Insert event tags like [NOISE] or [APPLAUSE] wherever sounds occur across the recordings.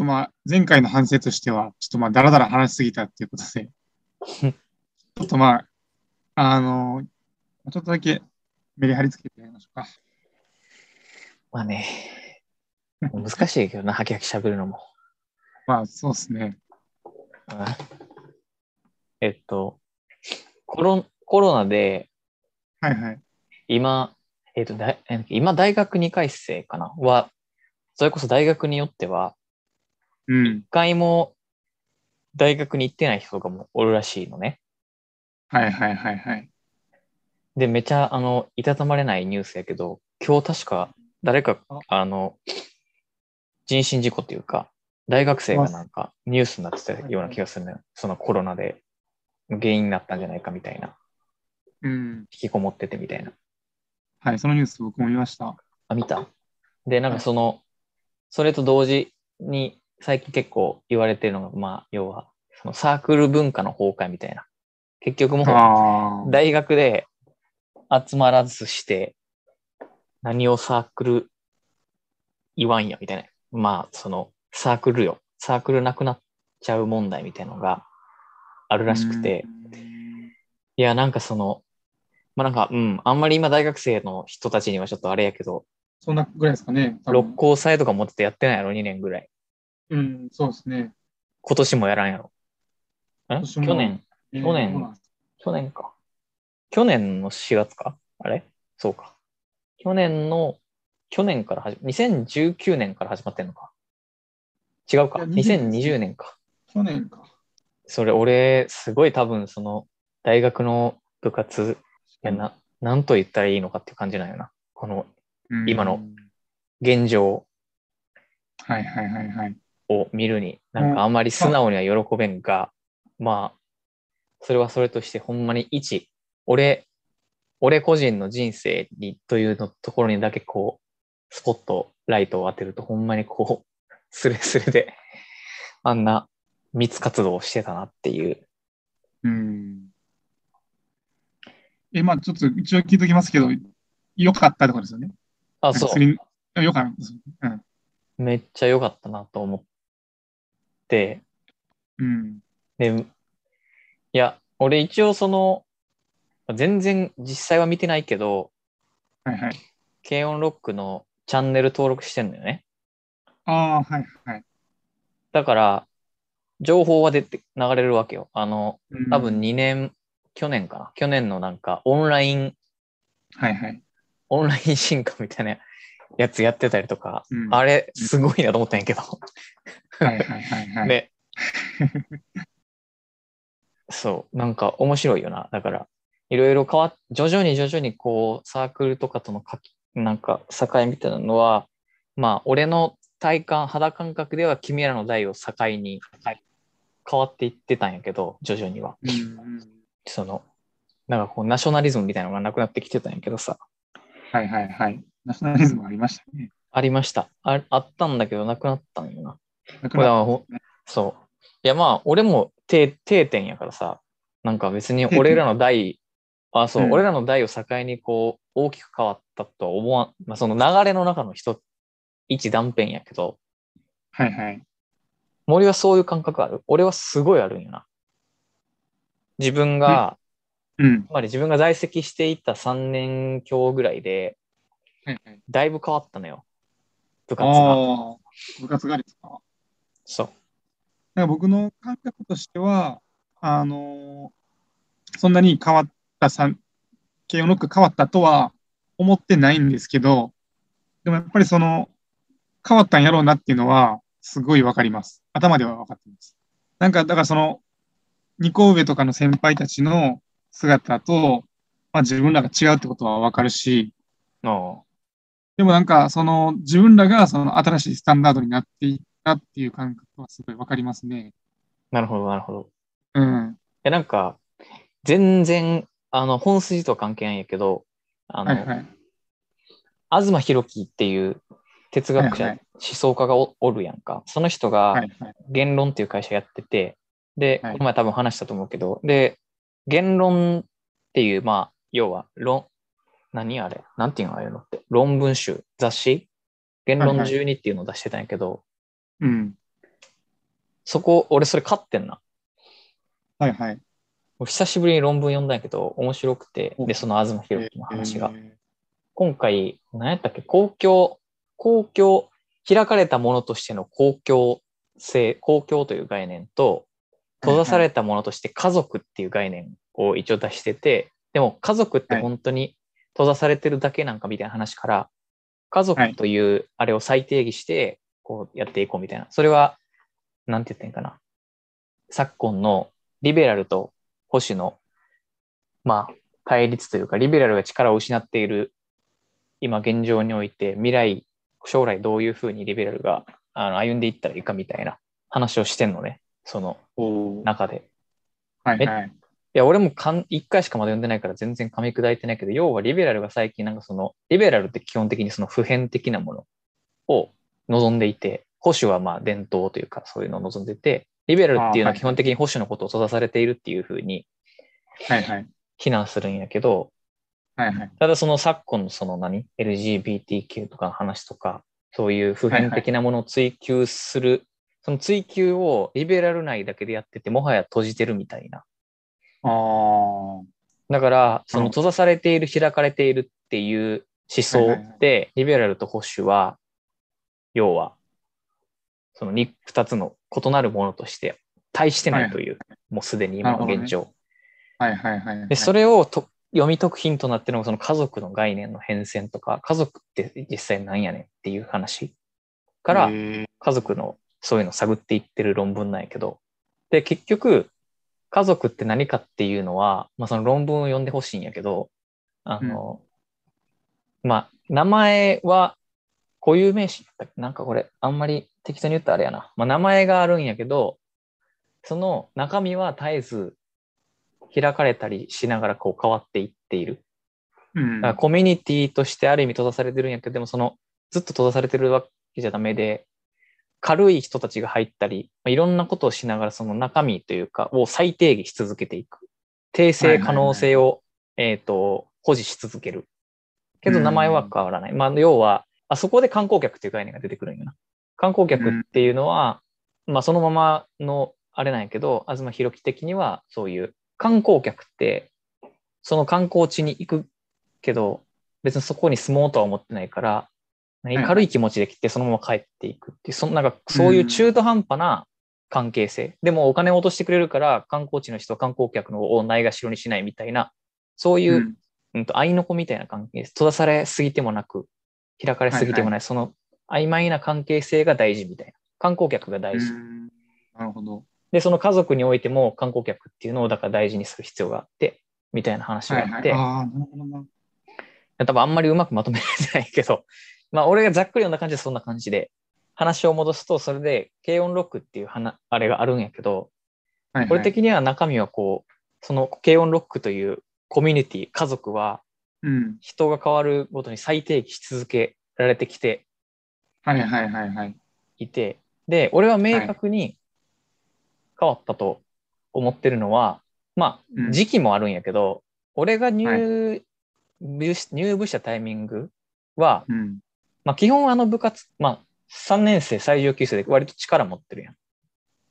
とまあ、前回の反省としては、ちょっとまあ、だらだら話しすぎたっていうことで、[LAUGHS] ちょっとまあ、あの、ちょっとだけメリハリつけてやりましょうか。まあね、難しいけどな、はきはき喋るのも。[LAUGHS] まあ、そうですね。うんえっと、コロコロナではいはい。今、えっと、だ今大学2回生かな？は、それこそ大学によっては、うん一。回も大学に行ってない人とかもおるらしいのね。はいはいはいはい。で、めちゃ、あの、いたたまれないニュースやけど、今日確か誰かあ、あの、人身事故っていうか、大学生がなんかニュースになってたような気がするのよ。そのコロナで原因になったんじゃないかみたいな。うん。引きこもっててみたいな。はい、そのニュース僕も見ました。あ、見た？で、なんかその、それと同時に最近結構言われてるのが、まあ、要は、そのサークル文化の崩壊みたいな。結局もう。大学で集まらずして、何をサークル言わんや、みたいな。まあ、その、サークルよ。サークルなくなっちゃう問題みたいなのがあるらしくて。いや、なんかその、まあなんか、うん、あんまり今大学生の人たちにはちょっとあれやけど、そんなぐらいですかね。六甲祭とか持っててやってないやろ、2年ぐらい。うん、そうですね。今年もやらんやろ。去年、えー去年？去年か。去年の4月か？あれ？そうか。去年の、去年から始め、2019年から始まってんのか？違うか。いや20 2020年か。去年か。それ、俺、すごい多分、その、大学の部活、いやな、なんと言ったらいいのかっていう感じなんよな。この、うん今の。現状はいはいはいはい。を見るに、なんかあんまり素直には喜べんが、まあ、それはそれとしてほんまに一、俺、俺個人の人生にというのところにだけこう、スポット、ライトを当てるとほんまにこう、[LAUGHS] スレスレで、あんな密活動をしてたなっていう。うん。え、まあちょっと一応聞いときますけど、良かったってことですよね。あ、そ釣り良かったです。うん。う。めっちゃ良かったなと思って、うん。で、いや、俺一応その、全然実際は見てないけど、はいはい。軽音ロックのチャンネル登録してんのよね。ああ、はいはい。だから、情報は出て、流れるわけよ。あの、うん多分2年、去年かな。去年のなんか、オンライン、はいはい。オンライン進化みたいなやつやってたりとか、うんあれ、すごいなと思ったんやけど。はいはいはいはい。で、そう、なんか面白いよな。だから、いろいろ変わっ、徐々に徐々にこう、サークルとかとのかき、なんか境みたいなのは、まあ、俺の体感、肌感覚では君らの代を境に変わっていってたんやけど、徐々には。その、なんかこう、ナショナリズムみたいなのがなくなってきてたんやけどさ、はいはいはい。ナショナリズムありましたね。ありました。ああったんだけど、なくなったんよな。なくなったねそう。いや、まあ、俺も定定点やからさ、なんか別に俺らの代、あ、そう、うん俺らの代を境にこう、大きく変わったとは思わん、まあ、その流れの中の一、一断片やけど、はいはい。森はそういう感覚ある？俺はすごいあるんよな。自分が、うん。つまり自分が在籍していた3年強ぐらいで、だいぶ変わったのよ。部活が。部活がですか？そう。なんか僕の感覚としては、あのそんなに変わったさん、慶応ノック変わったとは思ってないんですけど、でもやっぱりその、変わったんやろうなっていうのは、すごいわかります。頭では分かってます。なんか、だからその、二個上とかの先輩たちの姿と、まあ自分らが違うってことはわかるし、あでもなんか、その、自分らがその新しいスタンダードになっていったっていう感覚はすごいわかりますね。なるほど、なるほど。うん。え、なんか、全然、あの、本筋とは関係ないんやけど、あの、はいはい。東博樹っていう哲学者、はいはい思想家がおおるやんか。その人が。言論っていう会社やってて、で、はいこの前多分話したと思うけど、で、言論っていう、まあ、要は、論、何あれ？なんていうの？ああいうのって。論文集、雑誌？言論はい12っていうのを出してたんやけど、うん。そこ、俺それ買ってんな。はいはい。久しぶりに論文読んだんやけど、面白くて、お。で、その東博樹の話が。え。ー今回、何やったっけ、公共、公共、開かれたものとしての公共性、公共という概念と、閉ざされたものとして家族っていう概念を一応出してて、でも家族って本当に閉ざされてるだけなんかみたいな話から、家族というあれを再定義して、こうやっていこうみたいな。それは、なんて言ってんかな。昨今のリベラルと保守の、まあ、対立というか、リベラルが力を失っている今現状において、未来、将来どういうふうにリベラルがあの歩んでいったらいいかみたいな話をしてんのね、その中で。はいはい。いや、俺もかん1回しかまだ読んでないから全然噛み砕いてないけど、要はリベラルが最近なんかその、リベラルって基本的にその普遍的なものを望んでいて、保守はまあ伝統というかそういうのを望んでて、リベラルっていうのは基本的に保守のことを閉ざされているっていうふうにはいはい。非難するんやけど、はいはい。ただその昨今のその何 ?LGBTQ とかの話とか、そういう普遍的なものを追求する、その追求をリベラル内だけでやってて、もはや閉じてるみたいな。ああ。だから、そのうん閉ざされている、開かれているっていう思想はいはいはで、リベラルと保守は、要は、その 2, 二つの異なるものとして対してないという、もうすでに今の現状。はいはいはいはい。で、それをと読み解くヒントになってるのが、その家族の概念の変遷とか、家族って実際何やねんっていう話から、家族のそういうのを探っていってる論文なんやけど、で、結局、家族って何かっていうのは、まあその論文を読んでほしいんやけど、あの、まあ、名前は固有名詞なんかこれ、あんまり適当に言ったらあれやな。まあ名前があるんやけど、その中身は絶えず開かれたりしながらこう変わっていっている。うんだからコミュニティとしてある意味閉ざされてるんやけど、でもそのずっと閉ざされてるわけじゃダメで、軽い人たちが入ったり、まあいろんなことをしながらその中身というかを再定義し続けていく。訂正可能性を、えっ、と、保持し続ける。けど名前は変わらない。まあ要は、あそこで観光客っていう概念が出てくるんよな。観光客っていうのは、まあそのままのあれなんやけど、東博樹的にはそういう観光客って、その観光地に行くけど、別にそこに住もうとは思ってないから、軽い気持ちで来てそのまま帰っていくっていう、そのなんかそういう中途半端な関係性。でもお金を落としてくれるから観光地の人は観光客のをないがしろにしないみたいな、そういう、うんうん、と愛の子みたいな関係閉ざされすぎてもなく、開かれすぎてもない、その曖昧な関係性が大事みたいな。観光客が大事。うんなるほど。で、その家族においても観光客っていうのをだから大事にする必要があって、みたいな話があって、はいはい。ああ、なるほどな。多分あんまりうまくまとめられてないけど、まあ俺がざっくり読んだ感じでそんな感じで、話を戻すと、それで軽音ロックっていう話あれがあるんやけど、はいはいこれ的には中身はこう、その軽音ロックというコミュニティ、家族はうん。人が変わるごとに再定義し続けられてきてはいはいはいはい。いて、で、俺は明確に変わったと思ってるのは、まあ、うん時期もあるんやけど、俺が入部し入部したタイミングは、うん。まあ、基本あの部活、まあ、3年生最上級生で割と力持ってるやん。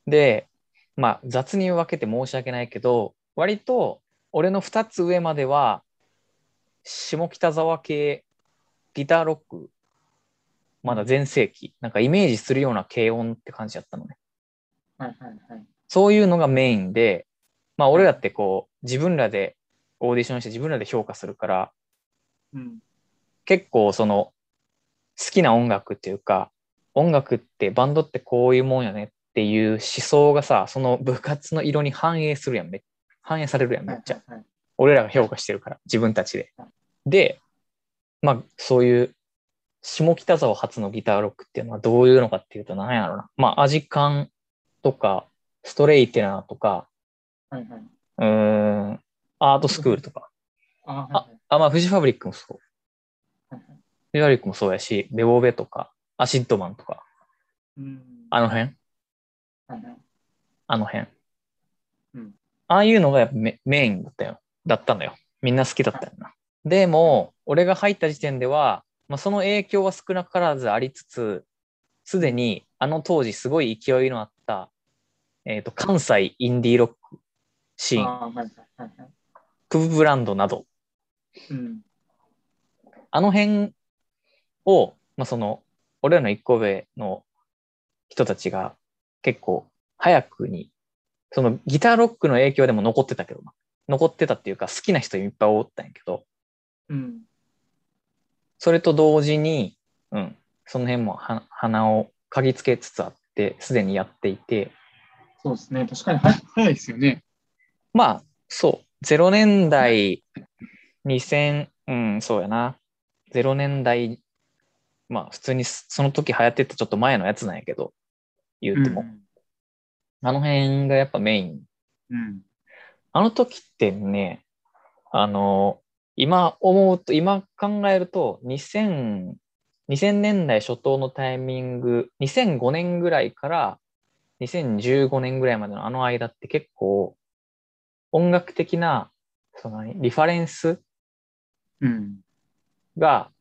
で、まあ、雑に分けて申し訳ないけど、割と俺の2つ上までは、下北沢系ギターロック、まだ全盛期、なんかイメージするような軽音って感じだったのね。はいはいはい。そういうのがメインで、まあ俺らってこう、自分らでオーディションして自分らで評価するから、うん。結構その好きな音楽っていうか音楽ってバンドってこういうもんやねっていう思想がさその部活の色に反映するやん。め反映されるやんめっちゃ。はいはい俺らが評価してるから自分たちで。でまあそういう下北沢初のギターロックっていうのはどういうのかっていうと何やろな。まあアジカンとかストレイテナーとかはいはい。うーんアートスクールとか。あはいああまあフジファブリックもそうはいはい。フジファブリックもそうやしベボベとかアシッドマンとかうん。あの辺？あの辺。うんああいうのがやっぱメメインだったよ。だったのよ。みんな好きだったよな。でも、俺が入った時点では、まあ、その影響は少なからずありつつ、すでにあの当時すごい勢いのあったえっ、と、関西インディーロックシーン、ああ、はいはいはいはい。クブブランドなど、うん。あの辺を、まあ、その、俺らの一個上の人たちが結構早くに、そのギターロックの影響でも残ってたけどな。残ってたっていうか好きな人いっぱいおったんやけど、うん。それと同時に、うん、その辺もは鼻を嗅ぎつけつつあって、すでにやっていて、そうですね。確かには早いですよね。まあ、そう、0年代、2000、うん、そうやな。0年代、まあ、普通にその時流行ってたちょっと前のやつなんやけど、言うても。あの辺がやっぱメイン。うん。あの時ってね、あの、今思うと、今考えると、2000、2000年代初頭のタイミング、2005年ぐらいから2015年ぐらいまでのあの間って結構音楽的な、その何リファレンスうん。が、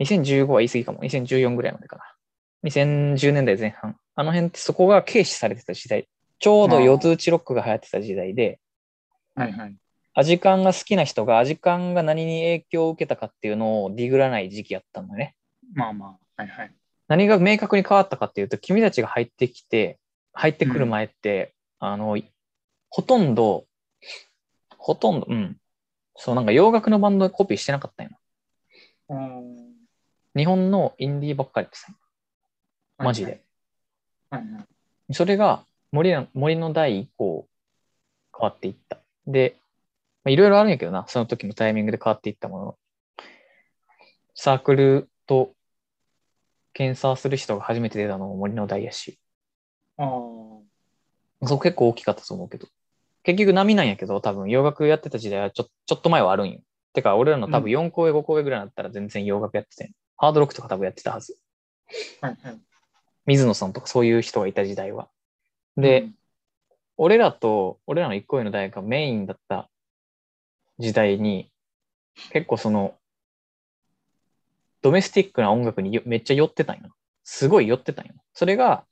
2015は言い過ぎかも。2014ぐらいまでかな。2010年代前半。あの辺ってそこが軽視されてた時代。ちょうど四つ打ちロックが流行ってた時代で、はいはい。アジカンが好きな人がアジカンが何に影響を受けたかっていうのをディグらない時期やったんだよね。まあまあ、はいはい。何が明確に変わったかっていうと、君たちが入ってきて、入ってくる前って、あの、ほとんど、ほとんど、うん。そう、なんか洋楽のバンドでコピーしてなかったんよ。うん日本のインディーばっかりですね。マジで。。はいはい。それが森の森の代以降変わっていった。で、まあいろいろあるんやけどな、その時のタイミングで変わっていったもの。サークルと検査する人が初めて出たのも森の代やし、ああ。そこ結構大きかったと思うけど。結局波なんやけど、多分洋楽やってた時代はちょちょっと前はあるんよ。てか、俺らの多分4個上、5個上ぐらいだったら全然洋楽やってて、ハードロックとか多分やってたはず。はいはい。水野さんとかそういう人がいた時代は。で、俺らと、俺らの一個上の大学がメインだった時代に、結構その、ドメスティックな音楽によめっちゃ寄ってたんよ。すごい寄ってたんよ。それが、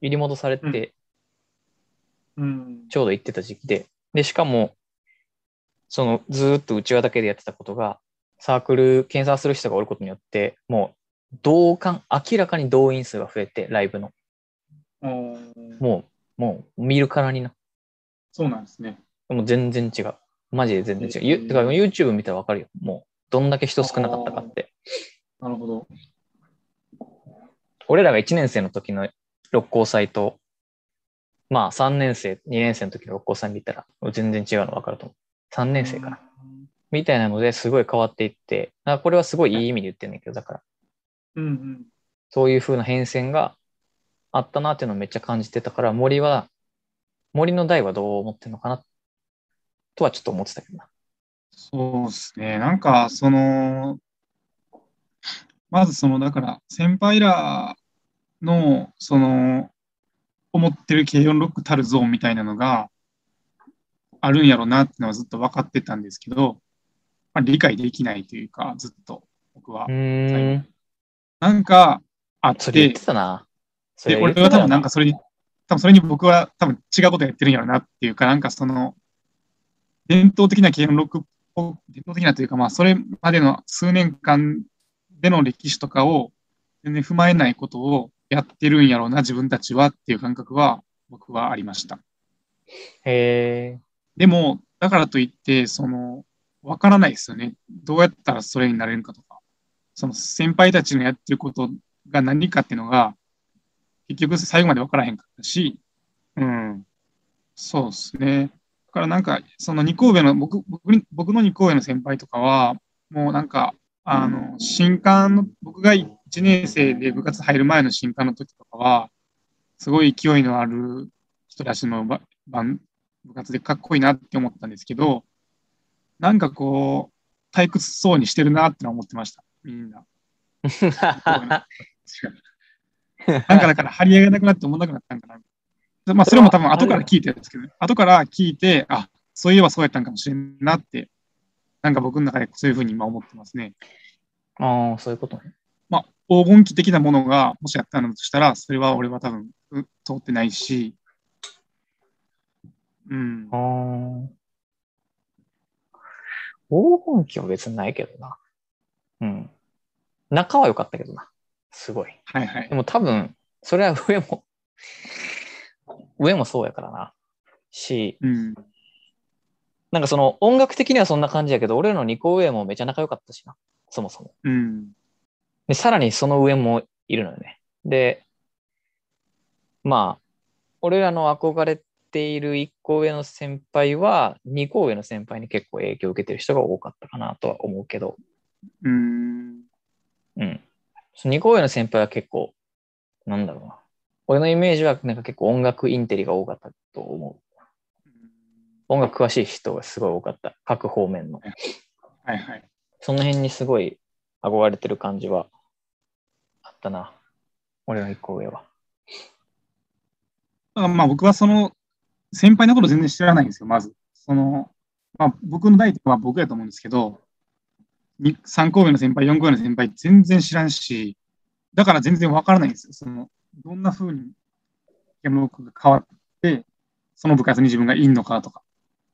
揺り戻されて、うん。ちょうど行ってた時期で、で、しかも、その、ずーっと内輪だけでやってたことが、サークル、検査する人がおることによって、もう、同感、明らかに動員数が増えて、ライブの。ももう、もう、見るからにな。そうなんですね。もう全然違う。マジで全然違う。ゆへーてか YouTube 見たらわかるよ。もう、どんだけ人少なかったかって。なるほど。俺らが1年生の時の六甲祭と、まあ3年生、2年生の時の六甲祭見たら、全然違うのわかると思う。3年生かな。みたいなのですごい変わっていって、あこれはすごいいい意味で言ってんだけど、だから、うんうん。そういう風な変遷があったなっていうのをめっちゃ感じてたから、森は、森の代はどう思ってんのかなとはちょっと思ってたけどな。そうですね。なんか、その、まずその、だから、先輩らの、その、思ってる軽音ロックたるゾーンみたいなのがあるんやろなっていうのはずっと分かってたんですけど、まあ、理解できないというか、ずっと僕はん。なんかあってそれ言っ、てたな。そで、俺は多分なんかそれに、多分それに僕は多分違うことやってるんやろなっていうか、なんかその、伝統的な軽音ロックっぽ、伝統的なというか、まあそれまでの数年間での歴史とかを全然踏まえないことをやってるんやろうな、自分たちはっていう感覚は僕はありました。へえ。でも、だからといって、その、わからないですよね。どうやったらそれになれるかとか。その先輩たちのやってることが何かっていうのが、結局最後までわからへんかったし、うん。そうですね。だからなんか、その二校上の、僕、僕に僕の二校上の先輩とかは、もうなんか、あの、新刊の、僕が1年生で部活入る前の新刊の時とかは、すごい勢いのある人たちのば番部活でかっこいいなって思ったんですけど、なんかこう、退屈そうにしてるなって思ってました、みんな。[LAUGHS] なんかだから張り合いがなくなって思わなくなったんかな。でまあそれも多分後から聞いてるんですけど、ね、後から聞いて、あ、そういえばそうやったんかもしれんなって、なんか僕の中でそういうふうに今思ってますね。ああ、そういうことね。まあ黄金期的なものがもしあったのとしたら、それは俺は多分う通ってないし、うんあ。ー黄金期は別にないけどな。うん。仲は良かったけどな。すごい。はいはいで。も多分、それは [LAUGHS] 上も、上もそうやからな。し、うん。なんかその音楽的にはそんな感じやけど、俺らの2個上もめちゃ仲良かったしな。そもそも。うん。で、さらにその上もいるのよね。で、まあ、俺らの憧れている1個上の先輩は、2個上の先輩に結構影響を受けてる人が多かったかなとは思うけど、うん。うん。その2個上の先輩は結構、なんだろうな。俺のイメージはなんか結構音楽インテリが多かったと思う。音楽詳しい人がすごい多かった。各方面の。はいはい。その辺にすごい憧れてる感じはあったな。俺の1個上は。まあ僕はその先輩のこと全然知らないんですよ、まず。その、まあ僕の代は僕やと思うんですけど、に3個上の先輩、4個上の先輩全然知らんし、だから全然わからないんですよ。その、どんな風に山奥が変わって、その部活に自分がいいのかとか、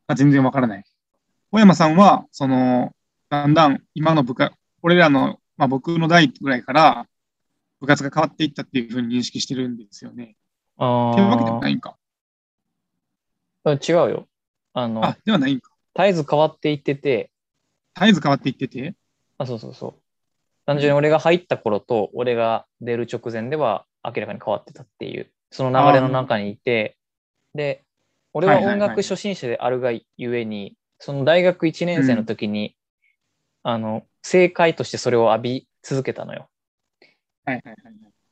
が全然わからない。小山さんは、その、だんだん今の部活、俺らの、まあ僕の代ぐらいから部活が変わっていったっていう風に認識してるんですよね。あっていうわけでもないんか。あ、違うよ。あのあ、、ではないんか。絶えず変わっていってて、絶えず変わっていってて？あ、そうそうそう。単純に俺が入った頃と、俺が出る直前では明らかに変わってたっていう、その流れの中にいて、で、俺は音楽初心者であるがゆえに、その大学1年生の時に、あの、正解としてそれを浴び続けたのよ。はいはいはい。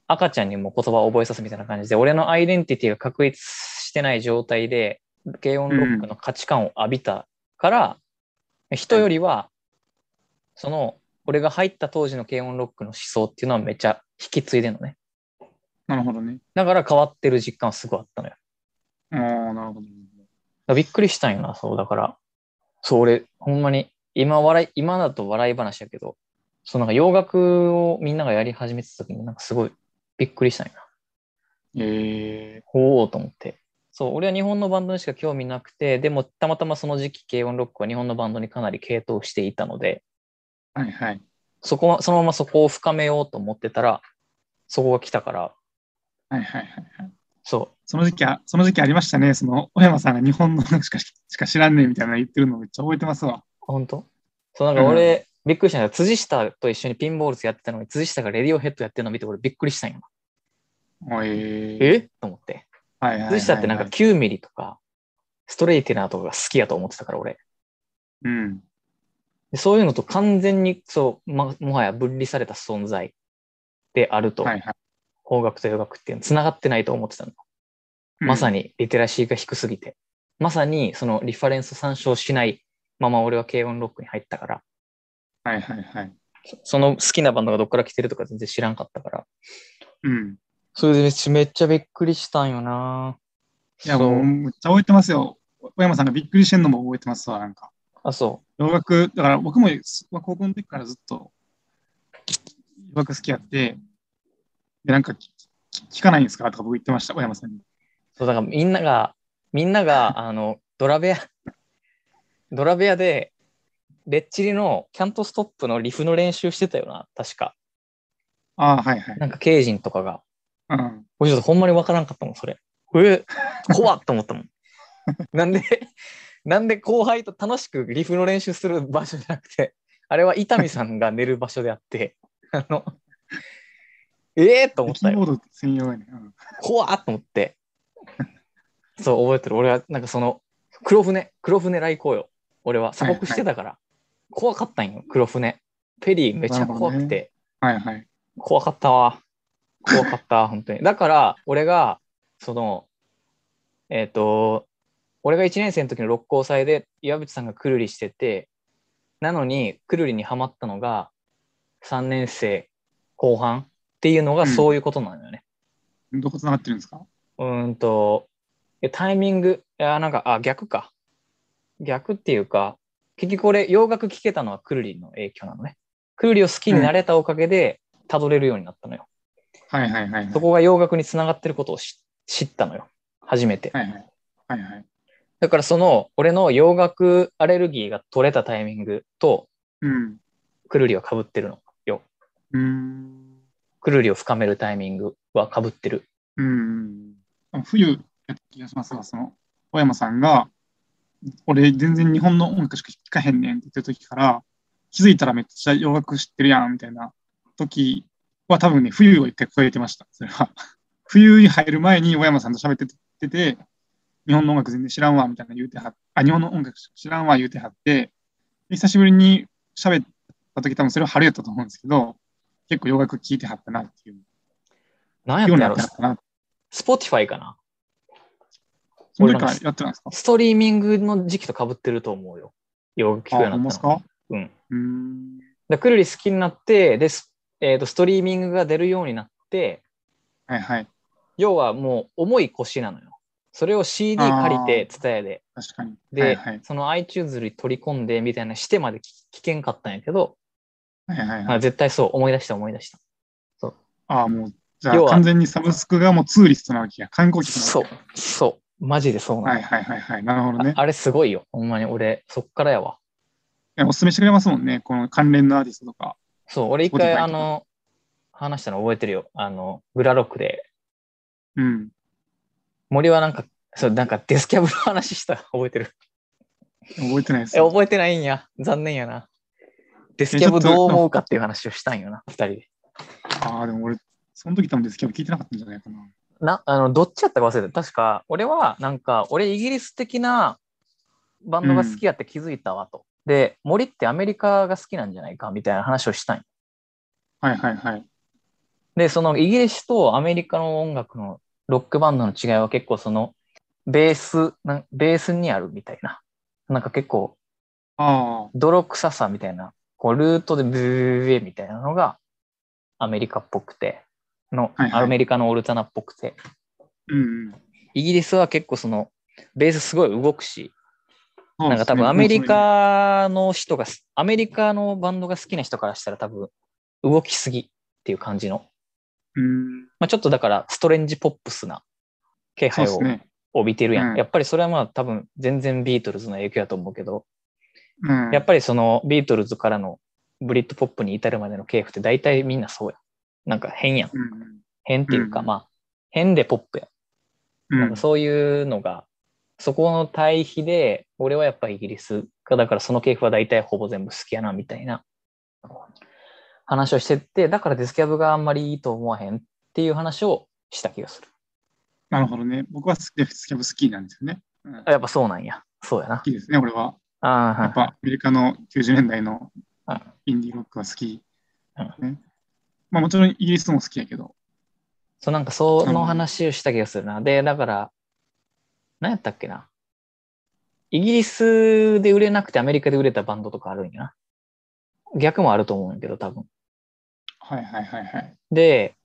赤ちゃんにも言葉を覚えさすみたいな感じで、俺のアイデンティティが確立してない状態で、軽音ロックの価値観を浴びたから、人よりは、その、俺が入った当時の軽音ロックの思想っていうのはめっちゃ引き継いでんのね。なるほどね。だから変わってる実感はすごいあったのよ。ああ、なるほど。びっくりしたんよな、そう。だから、そう、俺、ほんまに、今笑い、今だと笑い話やけど、そうなんか洋楽をみんながやり始めてた時になんかすごいびっくりしたんよな。ええおおと思って。そう、俺は日本のバンドにしか興味なくて、でもたまたまその時期、軽音ロックは日本のバンドにかなり傾倒していたので、はいはい。そこは、そのままそこを深めようと思ってたら、そこが来たから、はいはいはいはい。そその時期は、その時期ありましたね。その、小山さんが日本のしかしか知らんねえみたいなの言ってるのめっちゃ覚えてますわ。う、本当？そう、なんか俺、びっくりしたんだ辻下と一緒にピンボールズやってたのに、辻下がレディオヘッドやってるのを見て、俺びっくりしたんよ。えええ？と思って。はいはいはいはい。辻下ってなんか9ミリとか、ストレイテナーとかが好きやと思ってたから、俺。うん。でそういうのと完全に、そう、ま、もはや分離された存在であると。はいはい。邦楽と洋楽っていうの繋がってないと思ってたの。まさに。にリテラシーが低すぎて。まさにそのリファレンス参照しないまま俺は軽音ロックに入ったから、はいはいはい。そその好きなバンドがどっから来てるとか全然知らんかったから。うん。それでめっちゃめっちゃびっくりしたんよないや、もう、めっちゃ覚えてますよ。小山さんがびっくりしてんのも覚えてますわ、なんか。あ、そ洋楽、だから僕も高校の時からずっと洋楽好きやって、で、なんか聞聞かないんですか？とか僕言ってました、小山さんに。う。そう、だからみんなが、みんなが、[LAUGHS] あの、ドラベア、ドラベアで、レッチリのキャントストップのリフの練習してたよな、確か。ああ、はいはい。なんか、ケイジンとかが。うん。俺ちょっとほんまにわからんかったもん、それ。え、怖っと思ったもん。[LAUGHS] なんで、なんで後輩と楽しくリフの練習する場所じゃなくて、あれは伊丹さんが寝る場所であって、[LAUGHS] あの、ええー、と思ったよ。キード専用やね。うん怖っと思って。そう、覚えてる。俺はなんかその、黒船、黒船来航よ。俺は鎖国してたから、怖かったんよ、黒船。ペリーめっちゃ怖くて。はいはい。怖かったわ。怖かった、本当に。だから、俺が、その、えっ、と、俺が1年生の時の六甲祭で岩渕さんがくるりしてて、なのに、くるりにはまったのが、3年生後半っていうのがうんそういうことなのよね。どこ繋がってるんですか？うーんと、えタイミング、いや、なんか、あ、逆か。逆っていうか、結局俺、洋楽聴けたのはくるりの影響なのね。くるりを好きになれたおかげで、たどれるようになったのよ。はいはいはいはい。そこが洋楽につながってることを知知ったのよ。初めて。はいはい。はいはい。だからその、俺の洋楽アレルギーが取れたタイミングと、うん。くるりは被ってるのよ。うーん。くるりを深めるタイミングは被ってる。うん。冬やった気がしますが、その、小山さんが、俺全然日本の音楽しか聴かへんねんって言ってる時から、気づいたらめっちゃ洋楽知ってるやんみたいな時は多分ね、冬を一回超えてました。それは。[LAUGHS] 冬に入る前に小山さんと喋ってて、日本の音楽全然知らんわみたいな言うてはっあ、日本の音楽知らんわ言うてはって、で久しぶりに喋った時多分それは春やったと思うんですけど、結構洋楽聴いてはったなっていう。ようになんやったやろ？ Spotify かな？その時からやってたんですか？ストリーミングの時期と被ってると思うよ。洋楽聴くようあ、ほんまですになったの。か？うん。うーん。だくるり好きになって、で、ス,、えーとストリーミングが出るようになって、はいはい。要はもう重い腰なのよ。それを CD 借りて、ツタヤで。確かに。で、はいはい。その iTunes に取り込んでみたいなしてまで聞聞けんかったんやけど、はいはいはい。あ絶対そう、思い出した思い出した。ああ、もう、じゃ要はあ完全にサブスクがもうツーリストなわけや。観光客なそうわけや。、そう。マジでそうなの、はいはいはいはい。なるほどね。ああれすごいよ。ほんまに俺、そっからやわ。いやおすすめしてくれますもんね。この関連のアーティストとか。そう、俺一回あの、話したの覚えてるよ。あの、グラロックで、うん。森はなんか、そう、なんかデスキャブの話した覚えてる？覚えてないですえ、よ。覚えてないんや。残念やな。デスキャブどう思うかっていう話をしたんよな、二人で。ああ、でも俺、その時多分デスキャブ聞いてなかったんじゃないかな。な、あの、どっちやったか忘れた。確か、俺は、なんか、俺イギリス的なバンドが好きやって気づいたわと。で、森ってアメリカが好きなんじゃないかみたいな話をしたんよ。はいはいはい。で、そのイギリスとアメリカの音楽のロックバンドの違いは結構その、ベース、なベースにあるみたいな。なんか結構、あ泥臭さみたいな、こう、ルートでブーベーみたいなのが、アメリカっぽくて、の、はいはいアメリカのオルタナっぽくて、あ、うんうん。イギリスは結構その、ベースすごい動くし、ねなんか多分アメリ、カの人が、アメリカのバンドが好きな人からしたら多分動きすぎっていう感じの、うん。まあ、ちょっとだからストレンジポップスな気配を。帯びてるやん。うんやっぱりそれはまあ多分全然ビートルズの影響やと思うけど、うん。やっぱりそのビートルズからのブリットポップに至るまでの系譜って大体みんなそうやん。なんか変やん。うん変っていうか、うんまあ変でポップや。なんかそういうのが、そこの対比で、俺はやっぱイギリスが、だからその系譜は大体ほぼ全部好きやな、みたいな話をしてって、だからデスキャブがあんまりいいと思わへんっていう話をした気がする。なるほどね。僕はデスキャブ好きなんですよね。うん、やっぱそうなんや。そうやな。きですね、俺は。ああ、やっぱアメリカの90年代のうんインディーロックは好き。うんねまあもちろんイギリスも好きやけど。そう、なんかその話をした気がするな。で、だから、何やったっけな。イギリスで売れなくてアメリカで売れたバンドとかあるんやな。逆もあると思うんやけど、多分。はいはいはいはい。で、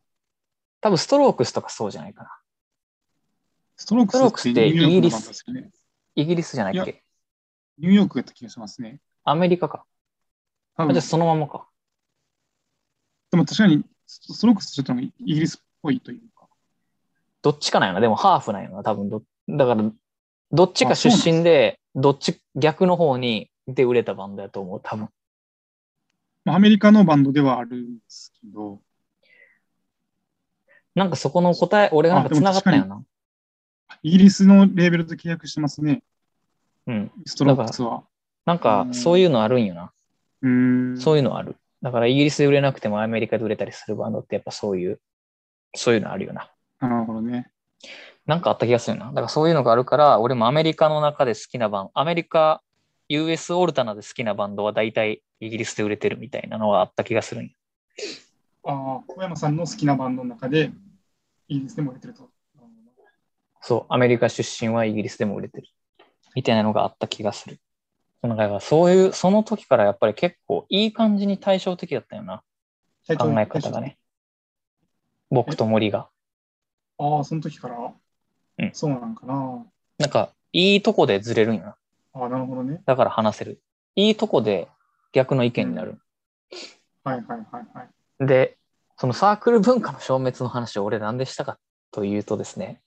多分ストロークスとかそうじゃないかな。ストロークスってニューヨークのバンドですよね。イギリスじゃないっいけニューヨークやった気がしますね。アメリカか。あじゃあそのままか。でも確かにストロークスちょっとイギリスっぽいというか。どっちかなんやな。でもハーフなんやな。多分ど、だから、どっちか出身で、どっち、逆の方にで売れたバンドやと思う。多分。まあ、アメリカのバンドではあるんですけど、なんかそこの答え、俺がなんか繋がったんやな。イギリスのレーベルと契約してますね、うん。ストロークスは。なんかうんそういうのあるんよな。うーん。そういうのある。だからイギリスで売れなくてもアメリカで売れたりするバンドってやっぱそういう、そういうのあるよな。なるほどね。なんかあった気がするな。だからそういうのがあるから、俺もアメリカの中で好きなバンド、アメリカ、US オルタナで好きなバンドは大体イギリスで売れてるみたいなのがあった気がするんよああ、小山さんの好きなバンドの中で、イギリスでも売れてると。そう、アメリカ出身はイギリスでも売れてる。みたいなのがあった気がする。なんかそういう、その時からやっぱり結構いい感じに対照的だったよな。考え方がね。僕と森が。ああ、その時から、うんそうなんかな。なんか、いいとこでずれるんよな。ああ、なるほどね。だから話せる。いいとこで逆の意見になる。はいはいはいはい。で、そのサークル文化の消滅の話を俺何でしたかというとですね、